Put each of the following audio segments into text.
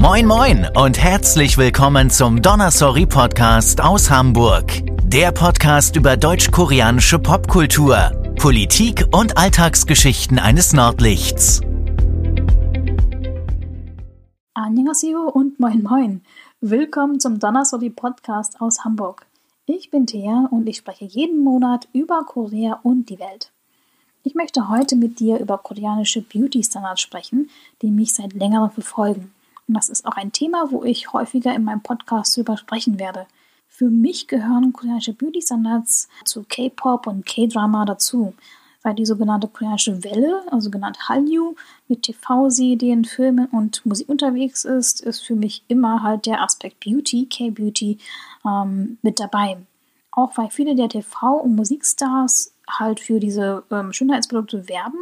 Moin moin und herzlich willkommen zum Donnersorry Podcast aus Hamburg. Der Podcast über deutsch-koreanische Popkultur, Politik und Alltagsgeschichten eines Nordlichts. Annyeonghaseyo und moin moin. Willkommen zum Donnersorry Podcast aus Hamburg. Ich bin Thea und ich spreche jeden Monat über Korea und die Welt. Ich möchte heute mit dir über koreanische Beauty-Standards sprechen, die mich seit längerem verfolgen. Und das ist auch ein Thema, wo ich häufiger in meinem Podcast darüber sprechen werde. Für mich gehören koreanische Beauty-Standards zu K-Pop und K-Drama dazu. Weil die sogenannte koreanische Welle, also genannt Hallyu, mit TV-Serien, Filmen und Musik unterwegs ist, ist für mich immer halt der Aspekt Beauty, K-Beauty, ähm, mit dabei. Auch weil viele der TV- und Musikstars halt für diese ähm, Schönheitsprodukte werben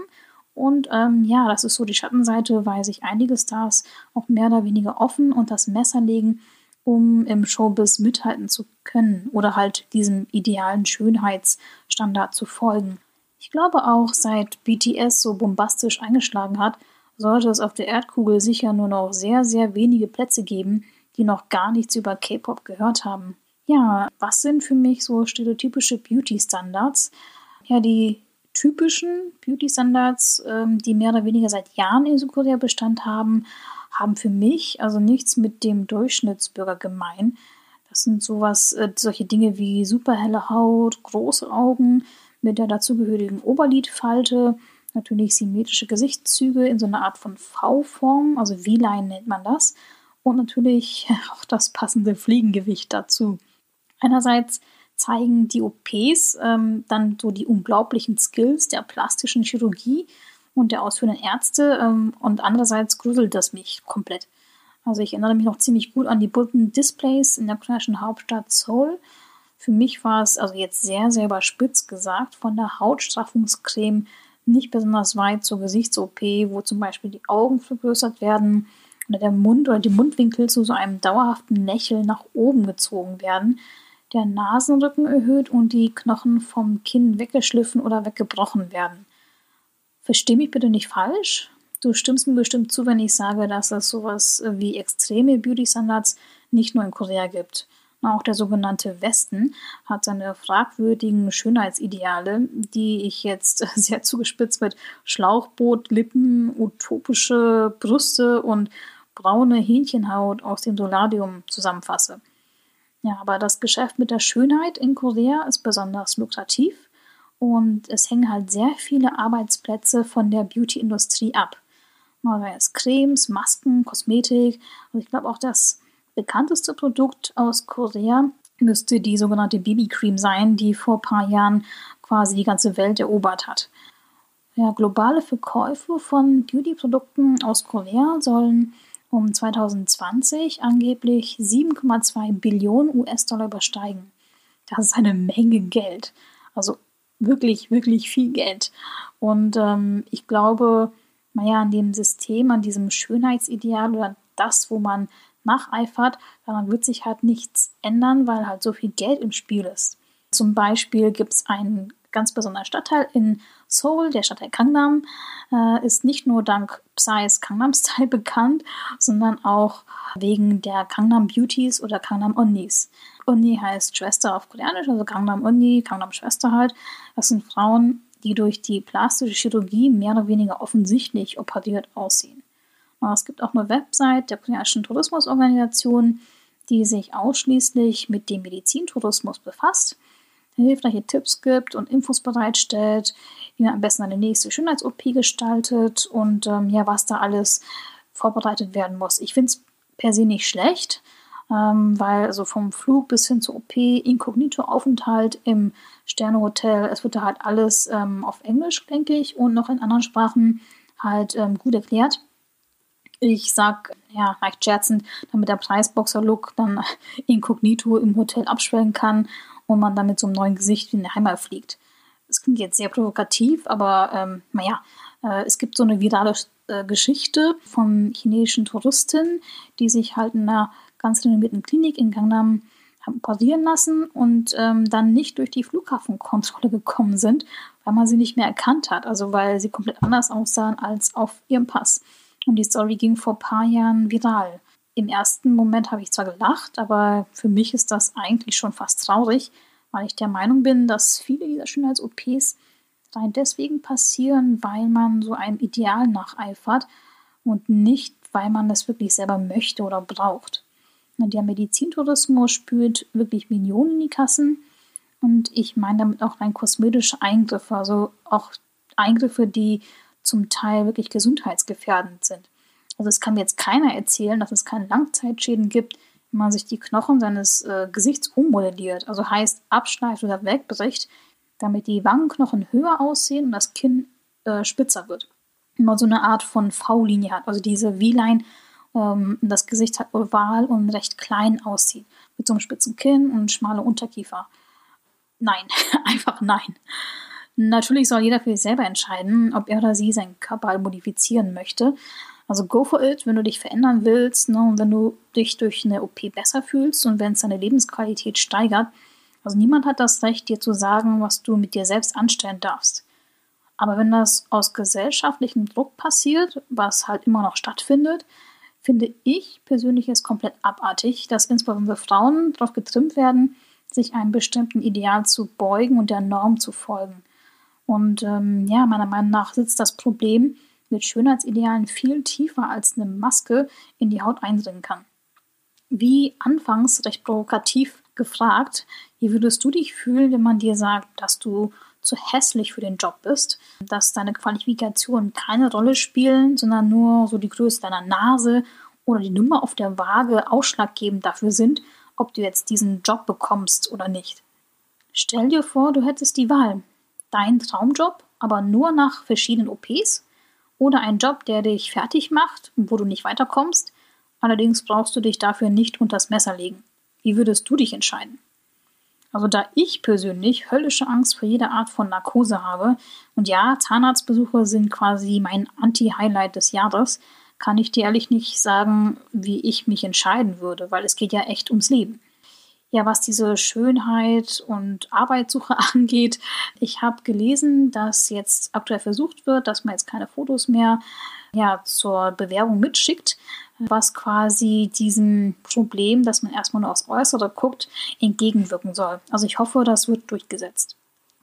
und ähm, ja, das ist so die Schattenseite, weil sich einige Stars auch mehr oder weniger offen und das Messer legen, um im Showbiz mithalten zu können oder halt diesem idealen Schönheitsstandard zu folgen. Ich glaube auch, seit BTS so bombastisch eingeschlagen hat, sollte es auf der Erdkugel sicher nur noch sehr, sehr wenige Plätze geben, die noch gar nichts über K-Pop gehört haben. Ja, was sind für mich so stereotypische Beauty-Standards? Ja, die typischen Beauty-Standards, ähm, die mehr oder weniger seit Jahren in Südkorea Bestand haben, haben für mich also nichts mit dem Durchschnittsbürger gemein. Das sind sowas, äh, solche Dinge wie superhelle Haut, große Augen mit der dazugehörigen Oberlidfalte, natürlich symmetrische Gesichtszüge in so einer Art von V-Form, also V-Line nennt man das, und natürlich auch das passende Fliegengewicht dazu. Einerseits zeigen die OPs ähm, dann so die unglaublichen Skills der plastischen Chirurgie und der ausführenden Ärzte ähm, und andererseits gruselt das mich komplett. Also ich erinnere mich noch ziemlich gut an die bunten Displays in der koreanischen Hauptstadt Seoul. Für mich war es also jetzt sehr, sehr überspitzt gesagt, von der Hautstraffungscreme nicht besonders weit zur Gesichts-OP, wo zum Beispiel die Augen vergrößert werden oder der Mund oder die Mundwinkel zu so einem dauerhaften Lächeln nach oben gezogen werden der Nasenrücken erhöht und die Knochen vom Kinn weggeschliffen oder weggebrochen werden. Versteh mich bitte nicht falsch. Du stimmst mir bestimmt zu, wenn ich sage, dass es sowas wie extreme Beauty-Standards nicht nur in Korea gibt. Auch der sogenannte Westen hat seine fragwürdigen Schönheitsideale, die ich jetzt sehr zugespitzt mit Schlauchboot, Lippen, utopische Brüste und braune Hähnchenhaut aus dem Solarium zusammenfasse. Ja, aber das Geschäft mit der Schönheit in Korea ist besonders lukrativ und es hängen halt sehr viele Arbeitsplätze von der Beauty-Industrie ab. Also es Cremes, Masken, Kosmetik und ich glaube auch das bekannteste Produkt aus Korea müsste die sogenannte BB-Cream sein, die vor ein paar Jahren quasi die ganze Welt erobert hat. Ja, globale Verkäufe von Beauty-Produkten aus Korea sollen um 2020 angeblich 7,2 Billionen US-Dollar übersteigen. Das ist eine Menge Geld. Also wirklich, wirklich viel Geld. Und ähm, ich glaube, naja, an dem System, an diesem Schönheitsideal oder das, wo man nacheifert, daran wird sich halt nichts ändern, weil halt so viel Geld im Spiel ist. Zum Beispiel gibt es einen ganz besonderer Stadtteil in Seoul, der Stadtteil Gangnam, äh, ist nicht nur dank Psy's Gangnam Style bekannt, sondern auch wegen der Gangnam Beauties oder Gangnam Onnis. Onni heißt Schwester auf Koreanisch, also Gangnam Onni, Gangnam Schwester halt. Das sind Frauen, die durch die plastische Chirurgie mehr oder weniger offensichtlich operiert aussehen. Es gibt auch eine Website der koreanischen Tourismusorganisation, die sich ausschließlich mit dem Medizintourismus befasst hilfreiche Tipps gibt und Infos bereitstellt, wie man am besten eine nächste Schönheits-OP gestaltet und ähm, ja, was da alles vorbereitet werden muss. Ich finde es per se nicht schlecht, ähm, weil also vom Flug bis hin zur OP, Inkognito-Aufenthalt im Sternehotel, es wird da halt alles ähm, auf Englisch, denke ich, und noch in anderen Sprachen halt ähm, gut erklärt. Ich sag, ja, leicht scherzend, damit der Preisboxer-Look dann inkognito im Hotel abschwellen kann und man dann mit so einem neuen Gesicht in die Heimat fliegt. Das klingt jetzt sehr provokativ, aber ähm, naja, äh, es gibt so eine virale äh, Geschichte von chinesischen Touristen, die sich halt in einer ganz renommierten Klinik in Gangnam haben operieren lassen und ähm, dann nicht durch die Flughafenkontrolle gekommen sind, weil man sie nicht mehr erkannt hat, also weil sie komplett anders aussahen als auf ihrem Pass. Und die Story ging vor ein paar Jahren viral. Im ersten Moment habe ich zwar gelacht, aber für mich ist das eigentlich schon fast traurig, weil ich der Meinung bin, dass viele dieser Schönheits-OPs rein deswegen passieren, weil man so einem Ideal nacheifert und nicht, weil man das wirklich selber möchte oder braucht. Der Medizintourismus spült wirklich Millionen in die Kassen und ich meine damit auch rein kosmetische Eingriffe, also auch Eingriffe, die zum Teil wirklich gesundheitsgefährdend sind. Also es kann mir jetzt keiner erzählen, dass es keine Langzeitschäden gibt, wenn man sich die Knochen seines äh, Gesichts ummodelliert, also heißt abschleift oder wegbricht, damit die Wangenknochen höher aussehen und das Kinn äh, spitzer wird. Immer so eine Art von V-Linie hat, also diese V-Line, ähm, das Gesicht halt oval und recht klein aussieht, mit so einem spitzen Kinn und schmale Unterkiefer. Nein, einfach nein. Natürlich soll jeder für sich selber entscheiden, ob er oder sie seinen Körper modifizieren möchte. Also go for it, wenn du dich verändern willst ne, und wenn du dich durch eine OP besser fühlst und wenn es deine Lebensqualität steigert. Also niemand hat das Recht, dir zu sagen, was du mit dir selbst anstellen darfst. Aber wenn das aus gesellschaftlichem Druck passiert, was halt immer noch stattfindet, finde ich persönlich es komplett abartig, dass insbesondere Frauen darauf getrimmt werden, sich einem bestimmten Ideal zu beugen und der Norm zu folgen. Und ähm, ja, meiner Meinung nach sitzt das Problem mit Schönheitsidealen viel tiefer als eine Maske in die Haut eindringen kann. Wie anfangs recht provokativ gefragt, wie würdest du dich fühlen, wenn man dir sagt, dass du zu hässlich für den Job bist, dass deine Qualifikationen keine Rolle spielen, sondern nur so die Größe deiner Nase oder die Nummer auf der Waage ausschlaggebend dafür sind, ob du jetzt diesen Job bekommst oder nicht. Stell dir vor, du hättest die Wahl. Dein Traumjob, aber nur nach verschiedenen OPs oder ein Job, der dich fertig macht, wo du nicht weiterkommst. Allerdings brauchst du dich dafür nicht unters Messer legen. Wie würdest du dich entscheiden? Also da ich persönlich höllische Angst vor jeder Art von Narkose habe und ja, Zahnarztbesuche sind quasi mein Anti-Highlight des Jahres, kann ich dir ehrlich nicht sagen, wie ich mich entscheiden würde, weil es geht ja echt ums Leben. Ja, was diese Schönheit und Arbeitssuche angeht, ich habe gelesen, dass jetzt aktuell versucht wird, dass man jetzt keine Fotos mehr ja, zur Bewerbung mitschickt, was quasi diesem Problem, dass man erstmal nur aufs Äußere guckt, entgegenwirken soll. Also ich hoffe, das wird durchgesetzt.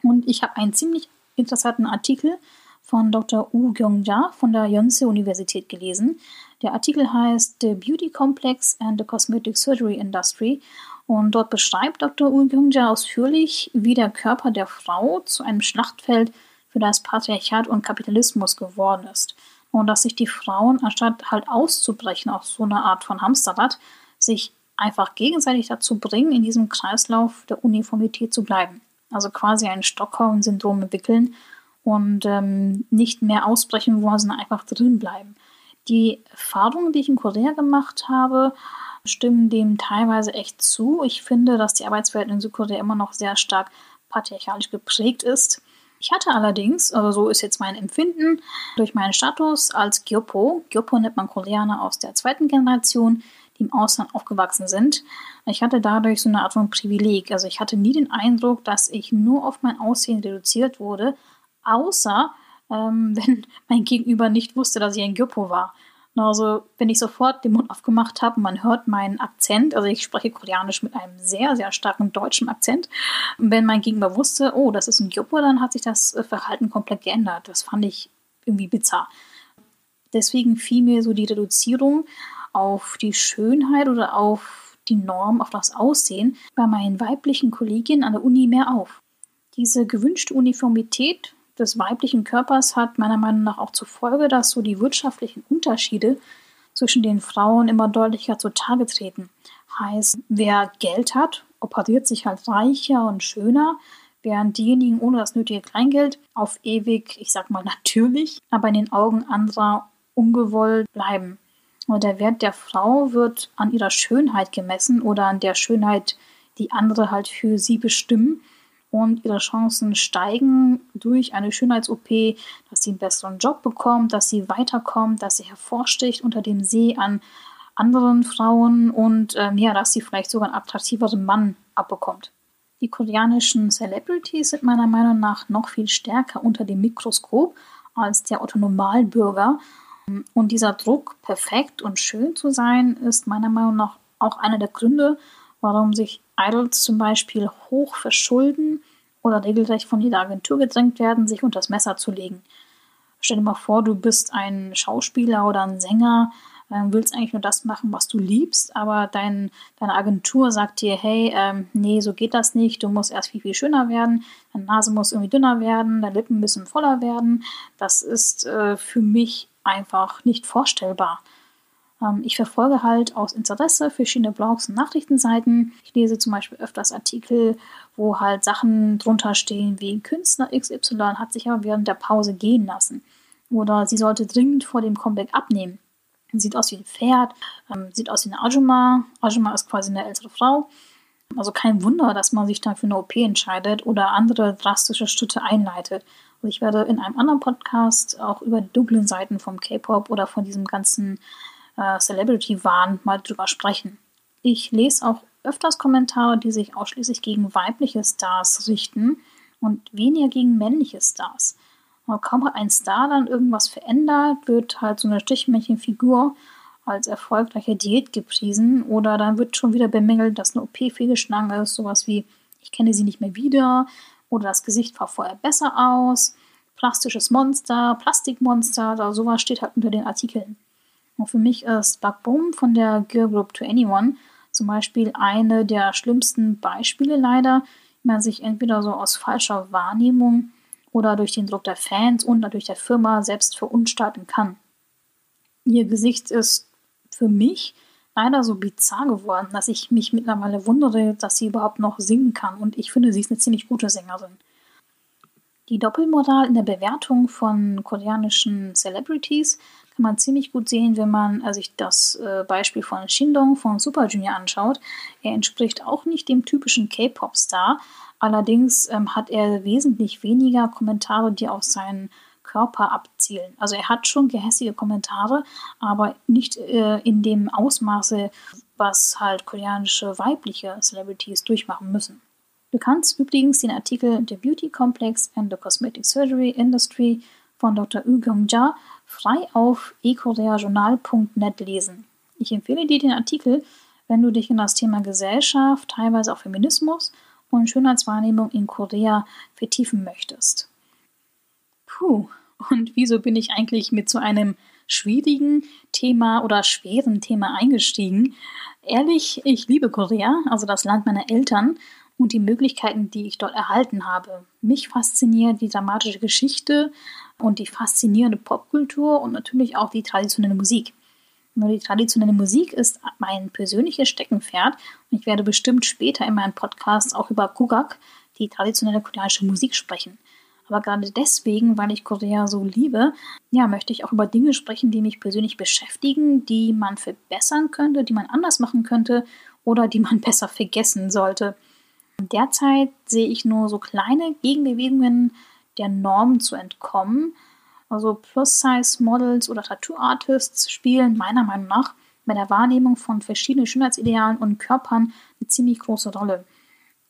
Und ich habe einen ziemlich interessanten Artikel von Dr. Wu Gyong-ja von der Yonsei Universität gelesen. Der Artikel heißt The Beauty Complex and the Cosmetic Surgery Industry und dort beschreibt Dr. Gyong-ja ausführlich, wie der Körper der Frau zu einem Schlachtfeld für das Patriarchat und Kapitalismus geworden ist und dass sich die Frauen, anstatt halt auszubrechen aus so einer Art von Hamsterrad, sich einfach gegenseitig dazu bringen, in diesem Kreislauf der Uniformität zu bleiben. Also quasi ein Stockholm-Syndrom entwickeln und ähm, nicht mehr ausbrechen wollen, sondern einfach drin bleiben. Die Erfahrungen, die ich in Korea gemacht habe, stimmen dem teilweise echt zu. Ich finde, dass die Arbeitswelt in Südkorea immer noch sehr stark patriarchalisch geprägt ist. Ich hatte allerdings, also so ist jetzt mein Empfinden, durch meinen Status als Gyopo, Gyopo nennt man Koreaner aus der zweiten Generation, die im Ausland aufgewachsen sind. Ich hatte dadurch so eine Art von Privileg. Also ich hatte nie den Eindruck, dass ich nur auf mein Aussehen reduziert wurde, außer ähm, wenn mein Gegenüber nicht wusste, dass ich ein Gyopo war. Also, wenn ich sofort den Mund aufgemacht habe, man hört meinen Akzent, also ich spreche Koreanisch mit einem sehr, sehr starken deutschen Akzent. Wenn mein Gegenüber wusste, oh, das ist ein Gyopo, dann hat sich das äh, Verhalten komplett geändert. Das fand ich irgendwie bizarr. Deswegen fiel mir so die Reduzierung auf die Schönheit oder auf die Norm, auf das Aussehen bei meinen weiblichen Kolleginnen an der Uni mehr auf. Diese gewünschte Uniformität des weiblichen Körpers hat meiner Meinung nach auch zur Folge, dass so die wirtschaftlichen Unterschiede zwischen den Frauen immer deutlicher zutage treten. Heißt, wer Geld hat, operiert sich halt reicher und schöner, während diejenigen ohne das nötige Kleingeld auf ewig, ich sag mal natürlich, aber in den Augen anderer ungewollt bleiben. Und der Wert der Frau wird an ihrer Schönheit gemessen oder an der Schönheit, die andere halt für sie bestimmen und ihre Chancen steigen durch eine Schönheits-OP, dass sie einen besseren Job bekommt, dass sie weiterkommt, dass sie hervorsticht unter dem See an anderen Frauen und ähm, ja, dass sie vielleicht sogar einen attraktiveren Mann abbekommt. Die koreanischen Celebrities sind meiner Meinung nach noch viel stärker unter dem Mikroskop als der Otto Normalbürger. Und dieser Druck, perfekt und schön zu sein, ist meiner Meinung nach auch einer der Gründe, warum sich Idols zum Beispiel hoch verschulden oder regelrecht von jeder Agentur gedrängt werden, sich unter das Messer zu legen. Stell dir mal vor, du bist ein Schauspieler oder ein Sänger, äh, willst eigentlich nur das machen, was du liebst, aber dein, deine Agentur sagt dir, hey, ähm, nee, so geht das nicht, du musst erst viel, viel schöner werden, deine Nase muss irgendwie dünner werden, deine Lippen bisschen voller werden. Das ist äh, für mich einfach nicht vorstellbar. Ähm, ich verfolge halt aus Interesse verschiedene Blogs und Nachrichtenseiten. Ich lese zum Beispiel öfters Artikel, wo halt Sachen drunter stehen wie Künstler XY hat sich aber während der Pause gehen lassen. Oder sie sollte dringend vor dem Comeback abnehmen. Sieht aus wie ein Pferd, ähm, sieht aus wie eine Ajuma. Ajuma ist quasi eine ältere Frau. Also kein Wunder, dass man sich dann für eine OP entscheidet oder andere drastische Schritte einleitet. Also ich werde in einem anderen Podcast auch über die dunklen Seiten vom K-Pop oder von diesem ganzen äh, Celebrity-Wahn mal drüber sprechen. Ich lese auch öfters Kommentare, die sich ausschließlich gegen weibliche Stars richten und weniger gegen männliche Stars. Aber kaum hat ein Star dann irgendwas verändert, wird halt so eine Stichmännchenfigur als erfolgreiche Diät gepriesen oder dann wird schon wieder bemängelt, dass eine OP fehlgeschlagen ist, sowas wie ich kenne sie nicht mehr wieder oder das Gesicht war vorher besser aus, plastisches Monster, Plastikmonster, oder sowas steht halt unter den Artikeln. Und für mich ist Backboom von der Girl Group to Anyone zum Beispiel eine der schlimmsten Beispiele leider, wie man sich entweder so aus falscher Wahrnehmung oder durch den Druck der Fans und natürlich der Firma selbst verunstalten kann. Ihr Gesicht ist für mich leider so bizarr geworden, dass ich mich mittlerweile wundere, dass sie überhaupt noch singen kann. Und ich finde, sie ist eine ziemlich gute Sängerin. Die Doppelmoral in der Bewertung von koreanischen Celebrities kann man ziemlich gut sehen, wenn man äh, sich das äh, Beispiel von Shindong von Super Junior anschaut. Er entspricht auch nicht dem typischen K-Pop-Star, allerdings ähm, hat er wesentlich weniger Kommentare, die auf seinen Körper abzielen. Also er hat schon gehässige Kommentare, aber nicht äh, in dem Ausmaße, was halt koreanische weibliche Celebrities durchmachen müssen. Du kannst übrigens den Artikel The Beauty Complex and the Cosmetic Surgery Industry von Dr. Yu Kyung-ja frei auf ecoreajournal.net lesen. Ich empfehle dir den Artikel, wenn du dich in das Thema Gesellschaft, teilweise auch Feminismus und Schönheitswahrnehmung in Korea vertiefen möchtest. Puh, und wieso bin ich eigentlich mit so einem schwierigen Thema oder schweren Thema eingestiegen? Ehrlich, ich liebe Korea, also das Land meiner Eltern und die Möglichkeiten, die ich dort erhalten habe. Mich fasziniert die dramatische Geschichte und die faszinierende Popkultur und natürlich auch die traditionelle Musik. Nur die traditionelle Musik ist mein persönliches Steckenpferd und ich werde bestimmt später in meinem Podcast auch über Kugak, die traditionelle koreanische Musik, sprechen. Aber gerade deswegen, weil ich Korea so liebe, ja, möchte ich auch über Dinge sprechen, die mich persönlich beschäftigen, die man verbessern könnte, die man anders machen könnte oder die man besser vergessen sollte. Derzeit sehe ich nur so kleine Gegenbewegungen der Norm zu entkommen. Also Plus-Size-Models oder Tattoo-Artists spielen meiner Meinung nach bei der Wahrnehmung von verschiedenen Schönheitsidealen und Körpern eine ziemlich große Rolle.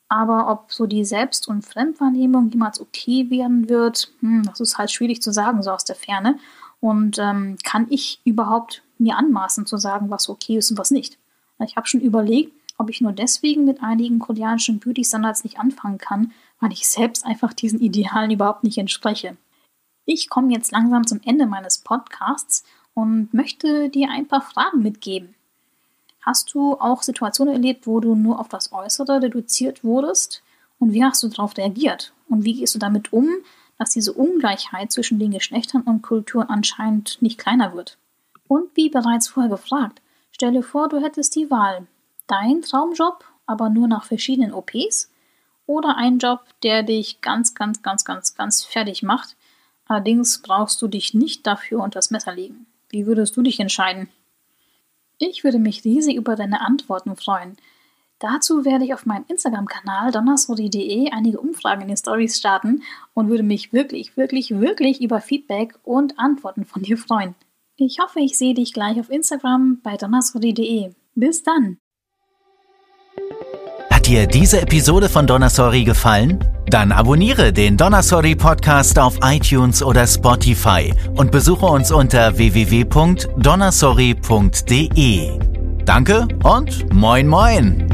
Aber ob so die Selbst- und Fremdwahrnehmung jemals okay werden wird, hm, das ist halt schwierig zu sagen, so aus der Ferne. Und ähm, kann ich überhaupt mir anmaßen zu sagen, was okay ist und was nicht? Ich habe schon überlegt, ob ich nur deswegen mit einigen koreanischen Beauty-Standards nicht anfangen kann, weil ich selbst einfach diesen Idealen überhaupt nicht entspreche. Ich komme jetzt langsam zum Ende meines Podcasts und möchte dir ein paar Fragen mitgeben. Hast du auch Situationen erlebt, wo du nur auf das Äußere reduziert wurdest? Und wie hast du darauf reagiert? Und wie gehst du damit um, dass diese Ungleichheit zwischen den Geschlechtern und Kulturen anscheinend nicht kleiner wird? Und wie bereits vorher gefragt, stelle vor, du hättest die Wahl. Dein Traumjob, aber nur nach verschiedenen OPs oder ein Job, der dich ganz, ganz, ganz, ganz, ganz fertig macht. Allerdings brauchst du dich nicht dafür unter das Messer legen. Wie würdest du dich entscheiden? Ich würde mich riesig über deine Antworten freuen. Dazu werde ich auf meinem Instagram-Kanal donnersori.de einige Umfragen in den Stories starten und würde mich wirklich, wirklich, wirklich über Feedback und Antworten von dir freuen. Ich hoffe, ich sehe dich gleich auf Instagram bei donnersori.de. Bis dann! Hat dir diese Episode von Donasori gefallen? Dann abonniere den Donasori Podcast auf iTunes oder Spotify und besuche uns unter www.donasori.de. Danke und moin moin!